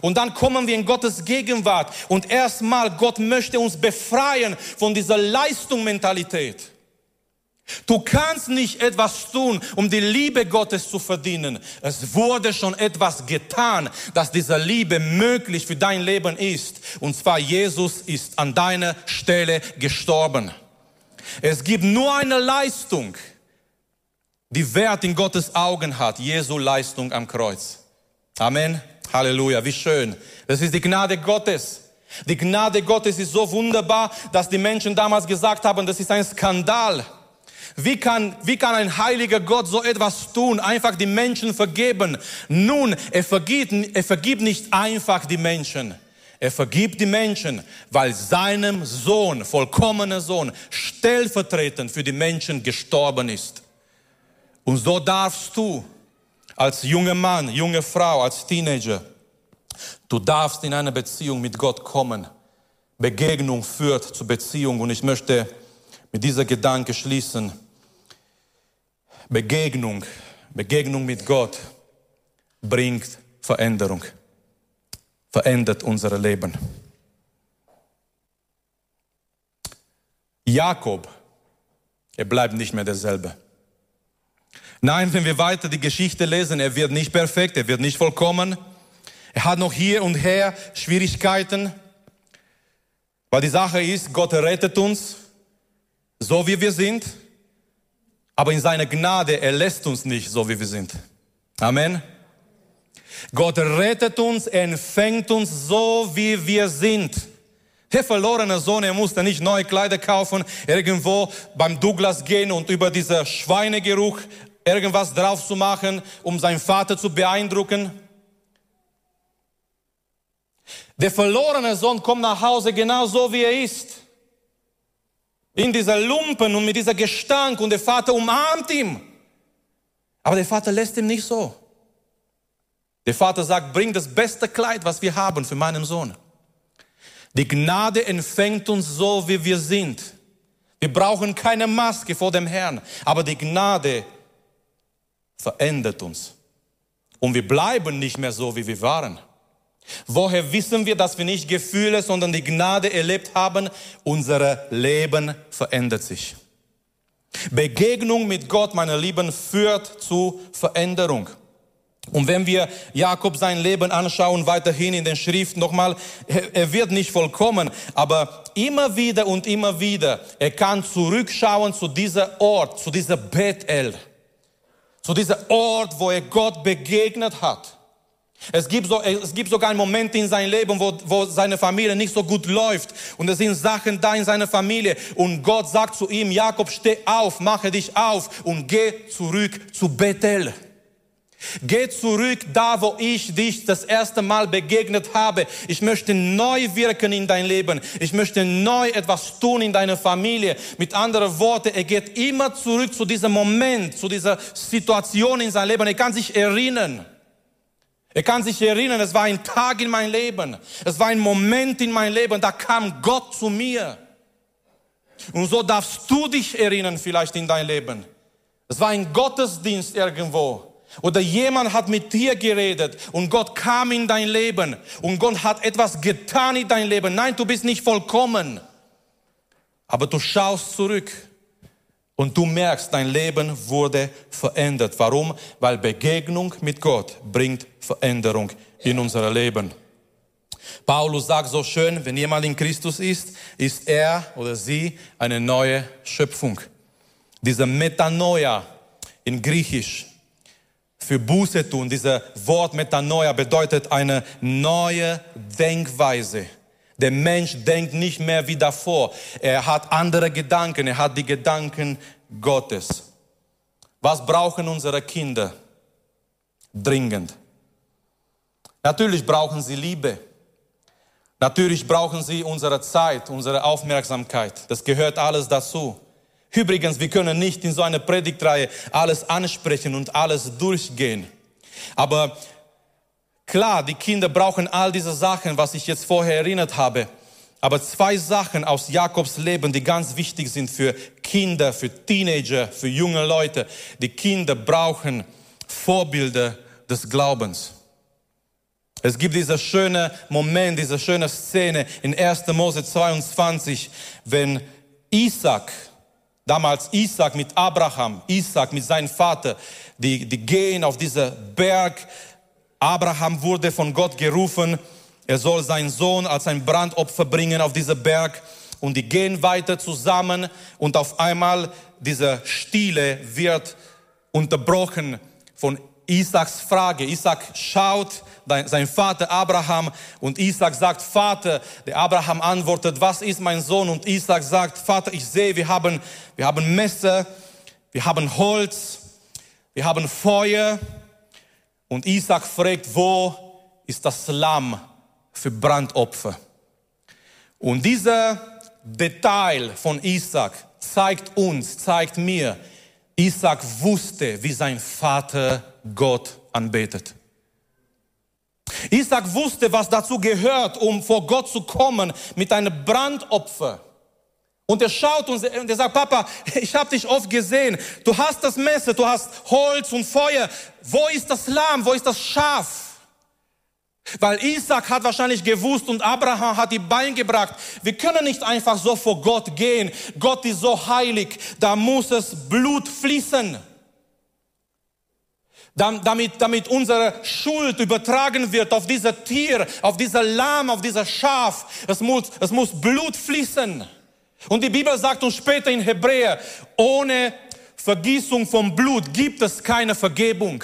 Und dann kommen wir in Gottes Gegenwart und erstmal Gott möchte uns befreien von dieser Leistungsmentalität. Du kannst nicht etwas tun, um die Liebe Gottes zu verdienen. Es wurde schon etwas getan, dass diese Liebe möglich für dein Leben ist. Und zwar Jesus ist an deiner Stelle gestorben. Es gibt nur eine Leistung, die Wert in Gottes Augen hat. Jesu Leistung am Kreuz. Amen. Halleluja. Wie schön. Das ist die Gnade Gottes. Die Gnade Gottes ist so wunderbar, dass die Menschen damals gesagt haben, das ist ein Skandal wie kann, wie kann ein heiliger Gott so etwas tun? Einfach die Menschen vergeben. Nun, er vergibt, er vergibt nicht einfach die Menschen. Er vergibt die Menschen, weil seinem Sohn, vollkommener Sohn, stellvertretend für die Menschen gestorben ist. Und so darfst du als junger Mann, junge Frau, als Teenager, du darfst in eine Beziehung mit Gott kommen. Begegnung führt zur Beziehung und ich möchte mit dieser Gedanke schließen. Begegnung, Begegnung mit Gott bringt Veränderung, verändert unser Leben. Jakob, er bleibt nicht mehr derselbe. Nein, wenn wir weiter die Geschichte lesen, er wird nicht perfekt, er wird nicht vollkommen. Er hat noch hier und her Schwierigkeiten. Weil die Sache ist, Gott rettet uns, so wie wir sind. Aber in seiner Gnade, er lässt uns nicht so, wie wir sind. Amen. Gott rettet uns, er empfängt uns so, wie wir sind. Der verlorene Sohn, er musste nicht neue Kleider kaufen, irgendwo beim Douglas gehen und über diesen Schweinegeruch irgendwas drauf zu machen, um seinen Vater zu beeindrucken. Der verlorene Sohn kommt nach Hause genau so, wie er ist. In dieser Lumpen und mit dieser Gestank und der Vater umarmt ihn. Aber der Vater lässt ihn nicht so. Der Vater sagt, bring das beste Kleid, was wir haben für meinen Sohn. Die Gnade empfängt uns so, wie wir sind. Wir brauchen keine Maske vor dem Herrn, aber die Gnade verändert uns. Und wir bleiben nicht mehr so, wie wir waren. Woher wissen wir, dass wir nicht Gefühle, sondern die Gnade erlebt haben? Unser Leben verändert sich. Begegnung mit Gott, meine Lieben, führt zu Veränderung. Und wenn wir Jakob sein Leben anschauen, weiterhin in den Schriften nochmal, er wird nicht vollkommen, aber immer wieder und immer wieder, er kann zurückschauen zu dieser Ort, zu dieser Bethel, zu dieser Ort, wo er Gott begegnet hat. Es gibt, so, es gibt sogar einen Moment in seinem Leben, wo, wo seine Familie nicht so gut läuft. Und es sind Sachen da in seiner Familie. Und Gott sagt zu ihm, Jakob, steh auf, mache dich auf und geh zurück zu Bethel. Geh zurück da, wo ich dich das erste Mal begegnet habe. Ich möchte neu wirken in dein Leben. Ich möchte neu etwas tun in deiner Familie. Mit anderen Worten, er geht immer zurück zu diesem Moment, zu dieser Situation in seinem Leben. Er kann sich erinnern. Er kann sich erinnern, es war ein Tag in meinem Leben. Es war ein Moment in meinem Leben, da kam Gott zu mir. Und so darfst du dich erinnern vielleicht in dein Leben. Es war ein Gottesdienst irgendwo. Oder jemand hat mit dir geredet und Gott kam in dein Leben und Gott hat etwas getan in dein Leben. Nein, du bist nicht vollkommen. Aber du schaust zurück und du merkst, dein Leben wurde verändert. Warum? Weil Begegnung mit Gott bringt Veränderung in unser Leben. Paulus sagt so schön, wenn jemand in Christus ist, ist er oder sie eine neue Schöpfung. Diese Metanoia in Griechisch für Buße tun. Dieser Wort Metanoia bedeutet eine neue Denkweise. Der Mensch denkt nicht mehr wie davor. Er hat andere Gedanken. Er hat die Gedanken Gottes. Was brauchen unsere Kinder? Dringend. Natürlich brauchen sie Liebe. Natürlich brauchen sie unsere Zeit, unsere Aufmerksamkeit. Das gehört alles dazu. Übrigens, wir können nicht in so einer Predigtreihe alles ansprechen und alles durchgehen. Aber klar, die Kinder brauchen all diese Sachen, was ich jetzt vorher erinnert habe. Aber zwei Sachen aus Jakobs Leben, die ganz wichtig sind für Kinder, für Teenager, für junge Leute. Die Kinder brauchen Vorbilder des Glaubens. Es gibt dieser schöne Moment, diese schöne Szene in 1. Mose 22, wenn Isaac Damals Isaac mit Abraham, Isaac mit seinem Vater, die, die gehen auf diesen Berg. Abraham wurde von Gott gerufen, er soll seinen Sohn als ein Brandopfer bringen auf diesen Berg. Und die gehen weiter zusammen und auf einmal diese Stille wird unterbrochen von Isaaks Frage. Isaac schaut sein Vater Abraham und Isaac sagt, Vater, der Abraham antwortet, was ist mein Sohn? Und Isaac sagt, Vater, ich sehe, wir haben, wir haben Messer, wir haben Holz, wir haben Feuer. Und Isaac fragt, wo ist das Lamm für Brandopfer? Und dieser Detail von Isaac zeigt uns, zeigt mir, Isaac wusste, wie sein Vater Gott anbetet. Isaac wusste, was dazu gehört, um vor Gott zu kommen mit einem Brandopfer. Und er schaut und er sagt, Papa, ich habe dich oft gesehen. Du hast das Messer, du hast Holz und Feuer. Wo ist das Lamm? Wo ist das Schaf? Weil Isaac hat wahrscheinlich gewusst und Abraham hat die Bein gebracht. Wir können nicht einfach so vor Gott gehen. Gott ist so heilig. Da muss es Blut fließen damit, damit unsere Schuld übertragen wird auf dieser Tier, auf dieser Lamm, auf dieser Schaf. Es muss, es muss Blut fließen. Und die Bibel sagt uns später in Hebräer, ohne Vergießung vom Blut gibt es keine Vergebung.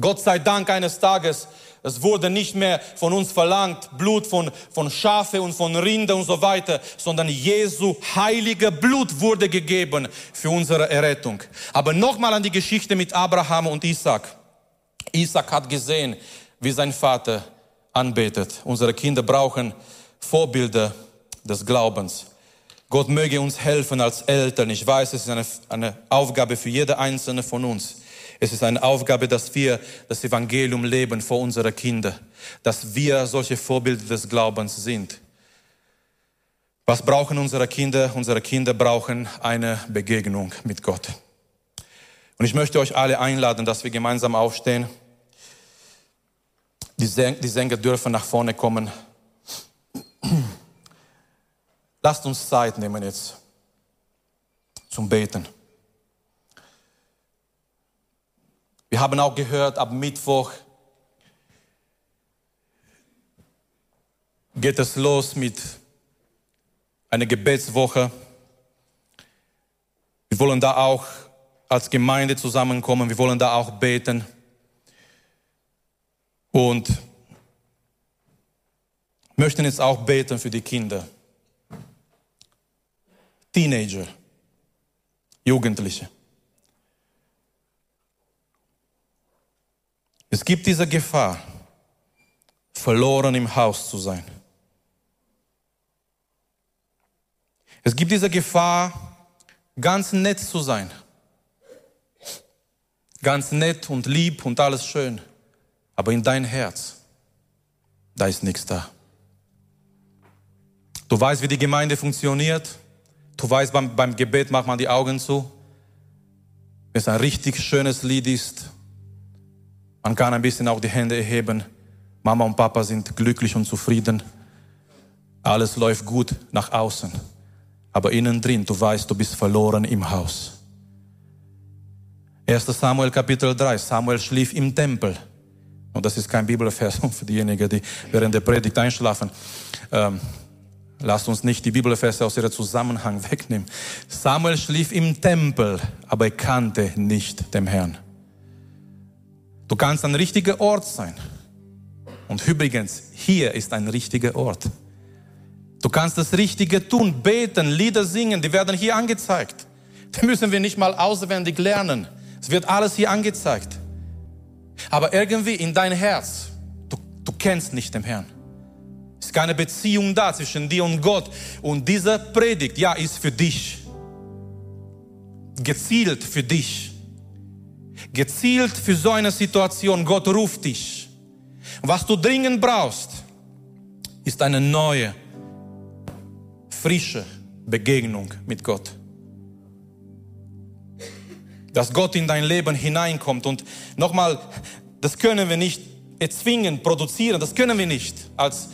Gott sei Dank eines Tages, es wurde nicht mehr von uns verlangt, Blut von, von Schafe und von Rinder und so weiter, sondern Jesu heilige Blut wurde gegeben für unsere Errettung. Aber nochmal an die Geschichte mit Abraham und Isaac. Isaac hat gesehen, wie sein Vater anbetet. Unsere Kinder brauchen Vorbilder des Glaubens. Gott möge uns helfen als Eltern. Ich weiß, es ist eine, eine Aufgabe für jede einzelne von uns. Es ist eine Aufgabe, dass wir das Evangelium leben vor unsere Kinder, dass wir solche Vorbilder des Glaubens sind. Was brauchen unsere Kinder? Unsere Kinder brauchen eine Begegnung mit Gott. Und ich möchte euch alle einladen, dass wir gemeinsam aufstehen. Die, Sänger dürfen nach vorne kommen. Lasst uns Zeit nehmen jetzt zum Beten. Wir haben auch gehört, ab Mittwoch geht es los mit einer Gebetswoche. Wir wollen da auch als Gemeinde zusammenkommen, wir wollen da auch beten. Und möchten jetzt auch beten für die Kinder, Teenager, Jugendliche. Es gibt diese Gefahr, verloren im Haus zu sein. Es gibt diese Gefahr, ganz nett zu sein. Ganz nett und lieb und alles schön. Aber in dein Herz, da ist nichts da. Du weißt, wie die Gemeinde funktioniert. Du weißt, beim, beim Gebet macht man die Augen zu. Wenn es ein richtig schönes Lied ist, man kann ein bisschen auch die Hände erheben. Mama und Papa sind glücklich und zufrieden. Alles läuft gut nach außen. Aber innen drin, du weißt, du bist verloren im Haus. 1. Samuel Kapitel 3. Samuel schlief im Tempel. Und das ist kein Bibelvers für diejenigen, die während der Predigt einschlafen. Ähm, lasst uns nicht die Bibelverse aus ihrem Zusammenhang wegnehmen. Samuel schlief im Tempel, aber er kannte nicht den Herrn. Du kannst ein richtiger Ort sein. Und übrigens, hier ist ein richtiger Ort. Du kannst das Richtige tun, beten, Lieder singen, die werden hier angezeigt. Die müssen wir nicht mal auswendig lernen. Es wird alles hier angezeigt. Aber irgendwie in dein Herz, du, du kennst nicht den Herrn. Ist keine Beziehung da zwischen dir und Gott. Und diese Predigt, ja, ist für dich. Gezielt für dich gezielt für so eine Situation. Gott ruft dich. was du dringend brauchst, ist eine neue, frische Begegnung mit Gott. Dass Gott in dein Leben hineinkommt. Und nochmal, das können wir nicht erzwingen, produzieren. Das können wir nicht. Als,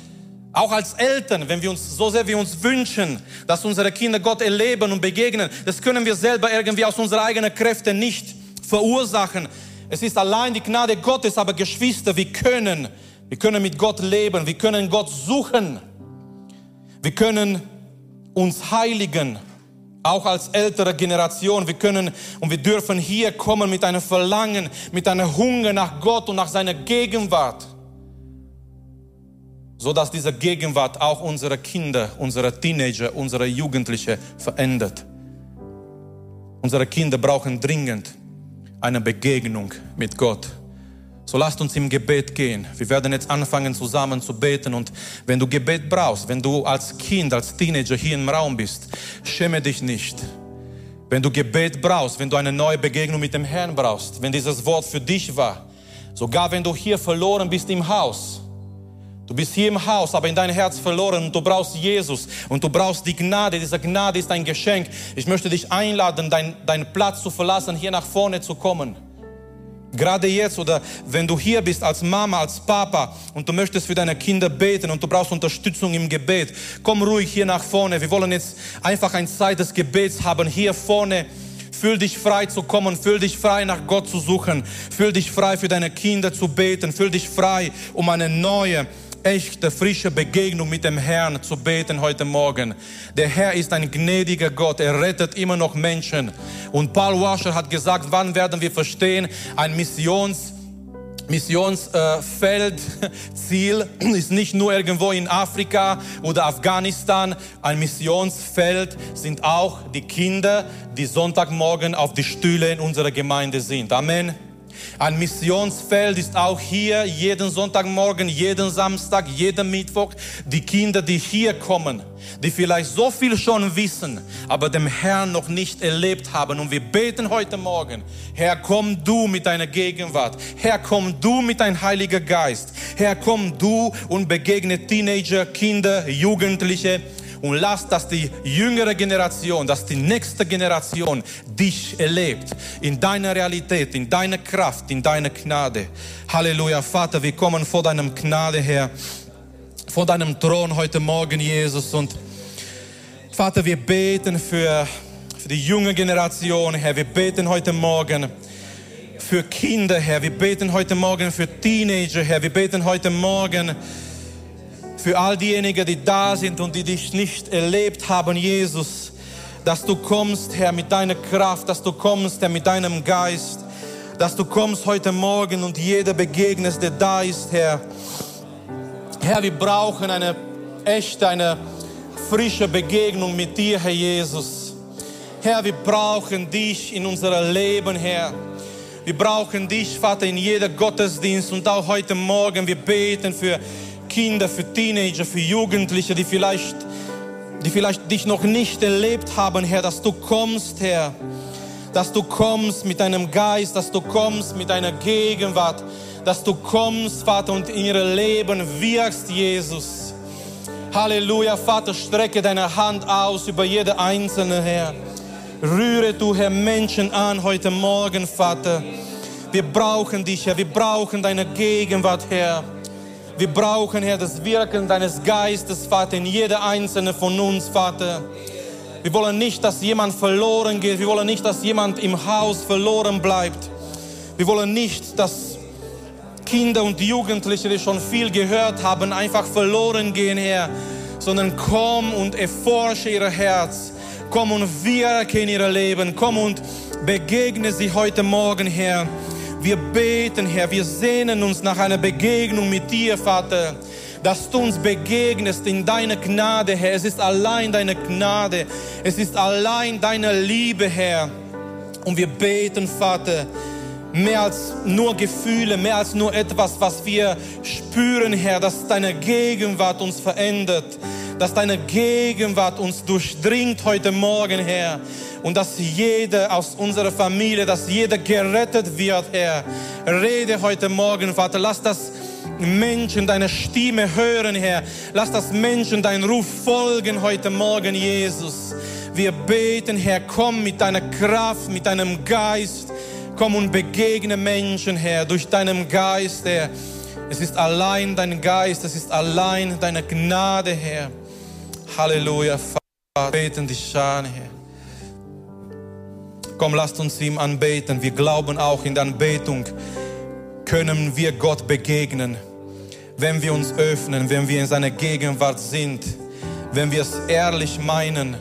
auch als Eltern, wenn wir uns so sehr wie uns wünschen, dass unsere Kinder Gott erleben und begegnen, das können wir selber irgendwie aus unseren eigenen Kräften nicht verursachen. Es ist allein die Gnade Gottes, aber Geschwister, wir können, wir können mit Gott leben, wir können Gott suchen, wir können uns heiligen, auch als ältere Generation. Wir können und wir dürfen hier kommen mit einem Verlangen, mit einem Hunger nach Gott und nach seiner Gegenwart, so dass diese Gegenwart auch unsere Kinder, unsere Teenager, unsere Jugendliche verändert. Unsere Kinder brauchen dringend eine Begegnung mit Gott. So lasst uns im Gebet gehen. Wir werden jetzt anfangen zusammen zu beten und wenn du Gebet brauchst, wenn du als Kind, als Teenager hier im Raum bist, schäme dich nicht. Wenn du Gebet brauchst, wenn du eine neue Begegnung mit dem Herrn brauchst, wenn dieses Wort für dich war, sogar wenn du hier verloren bist im Haus, Du bist hier im Haus, aber in dein Herz verloren und du brauchst Jesus und du brauchst die Gnade. Diese Gnade ist ein Geschenk. Ich möchte dich einladen, dein, deinen Platz zu verlassen, hier nach vorne zu kommen. Gerade jetzt oder wenn du hier bist als Mama, als Papa und du möchtest für deine Kinder beten und du brauchst Unterstützung im Gebet, komm ruhig hier nach vorne. Wir wollen jetzt einfach eine Zeit des Gebets haben hier vorne. Fühl dich frei zu kommen, fühl dich frei nach Gott zu suchen, fühl dich frei für deine Kinder zu beten, fühl dich frei, um eine neue echte, frische Begegnung mit dem Herrn zu beten heute Morgen. Der Herr ist ein gnädiger Gott, er rettet immer noch Menschen. Und Paul Washer hat gesagt, wann werden wir verstehen, ein Missions Missionsfeld, äh, ist nicht nur irgendwo in Afrika oder Afghanistan. Ein Missionsfeld sind auch die Kinder, die Sonntagmorgen auf die Stühle in unserer Gemeinde sind. Amen. Ein Missionsfeld ist auch hier jeden Sonntagmorgen, jeden Samstag, jeden Mittwoch. Die Kinder, die hier kommen, die vielleicht so viel schon wissen, aber dem Herrn noch nicht erlebt haben. Und wir beten heute Morgen, Herr, komm du mit deiner Gegenwart. Herr, komm du mit deinem Heiligen Geist. Herr, komm du und begegne Teenager, Kinder, Jugendliche und lass, dass die jüngere Generation, dass die nächste Generation dich erlebt in deiner Realität, in deiner Kraft, in deiner Gnade. Halleluja, Vater, wir kommen vor deinem Gnade her, vor deinem Thron heute Morgen, Jesus. Und Vater, wir beten für, für die junge Generation, Herr. Wir beten heute Morgen für Kinder, Herr. Wir beten heute Morgen für Teenager, Herr. Wir beten heute Morgen für all diejenigen, die da sind und die dich nicht erlebt haben, Jesus, dass du kommst, Herr, mit deiner Kraft, dass du kommst, Herr, mit deinem Geist, dass du kommst heute Morgen und jeder begegnest, der da ist, Herr. Herr, wir brauchen eine echte, eine frische Begegnung mit dir, Herr Jesus. Herr, wir brauchen dich in unserem Leben, Herr. Wir brauchen dich, Vater, in jeder Gottesdienst und auch heute Morgen. Wir beten für Kinder, für Teenager, für Jugendliche, die vielleicht, die vielleicht dich noch nicht erlebt haben, Herr, dass du kommst, Herr, dass du kommst mit deinem Geist, dass du kommst mit deiner Gegenwart, dass du kommst, Vater, und in ihr Leben wirkst, Jesus. Halleluja, Vater, strecke deine Hand aus über jede einzelne, Herr. Rühre du, Herr, Menschen an heute Morgen, Vater. Wir brauchen dich, Herr. Wir brauchen deine Gegenwart, Herr. Wir brauchen, Herr, das Wirken deines Geistes, Vater, in jeder einzelne von uns, Vater. Wir wollen nicht, dass jemand verloren geht. Wir wollen nicht, dass jemand im Haus verloren bleibt. Wir wollen nicht, dass Kinder und Jugendliche, die schon viel gehört haben, einfach verloren gehen, Herr, sondern komm und erforsche ihr Herz. Komm und wirke in ihr Leben. Komm und begegne sie heute Morgen, Herr. Wir beten, Herr, wir sehnen uns nach einer Begegnung mit dir, Vater dass du uns begegnest in deiner Gnade, Herr. Es ist allein deine Gnade. Es ist allein deine Liebe, Herr. Und wir beten, Vater, mehr als nur Gefühle, mehr als nur etwas, was wir spüren, Herr, dass deine Gegenwart uns verändert, dass deine Gegenwart uns durchdringt heute Morgen, Herr und dass jeder aus unserer Familie, dass jeder gerettet wird, Herr. Rede heute Morgen, Vater, lass das Menschen deine Stimme hören, Herr. Lass das Menschen deinen Ruf folgen heute Morgen, Jesus. Wir beten, Herr, komm mit deiner Kraft, mit deinem Geist. Komm und begegne Menschen, Herr, durch deinen Geist, Herr. Es ist allein dein Geist, es ist allein deine Gnade, Herr. Halleluja, Vater. Beten dich Schane, Herr. Komm, lasst uns ihm anbeten. Wir glauben auch in der Anbetung können wir Gott begegnen, wenn wir uns öffnen, wenn wir in seiner Gegenwart sind, wenn wir es ehrlich meinen.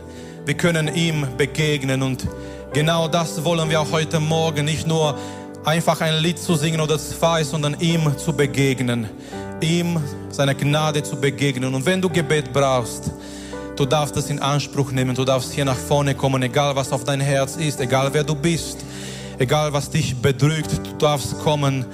Wir können ihm begegnen und genau das wollen wir auch heute Morgen, nicht nur einfach ein Lied zu singen oder zwei, sondern ihm zu begegnen, ihm seiner Gnade zu begegnen. Und wenn du Gebet brauchst, Du darfst es in Anspruch nehmen. Du darfst hier nach vorne kommen, egal was auf dein Herz ist, egal wer du bist, egal was dich bedrückt. Du darfst kommen.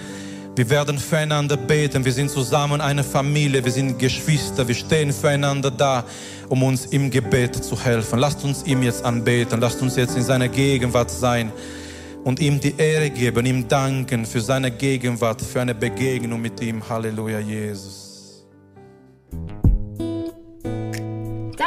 Wir werden füreinander beten. Wir sind zusammen eine Familie. Wir sind Geschwister. Wir stehen füreinander da, um uns im Gebet zu helfen. Lasst uns ihm jetzt anbeten. Lasst uns jetzt in seiner Gegenwart sein und ihm die Ehre geben, ihm danken für seine Gegenwart, für eine Begegnung mit ihm. Halleluja, Jesus.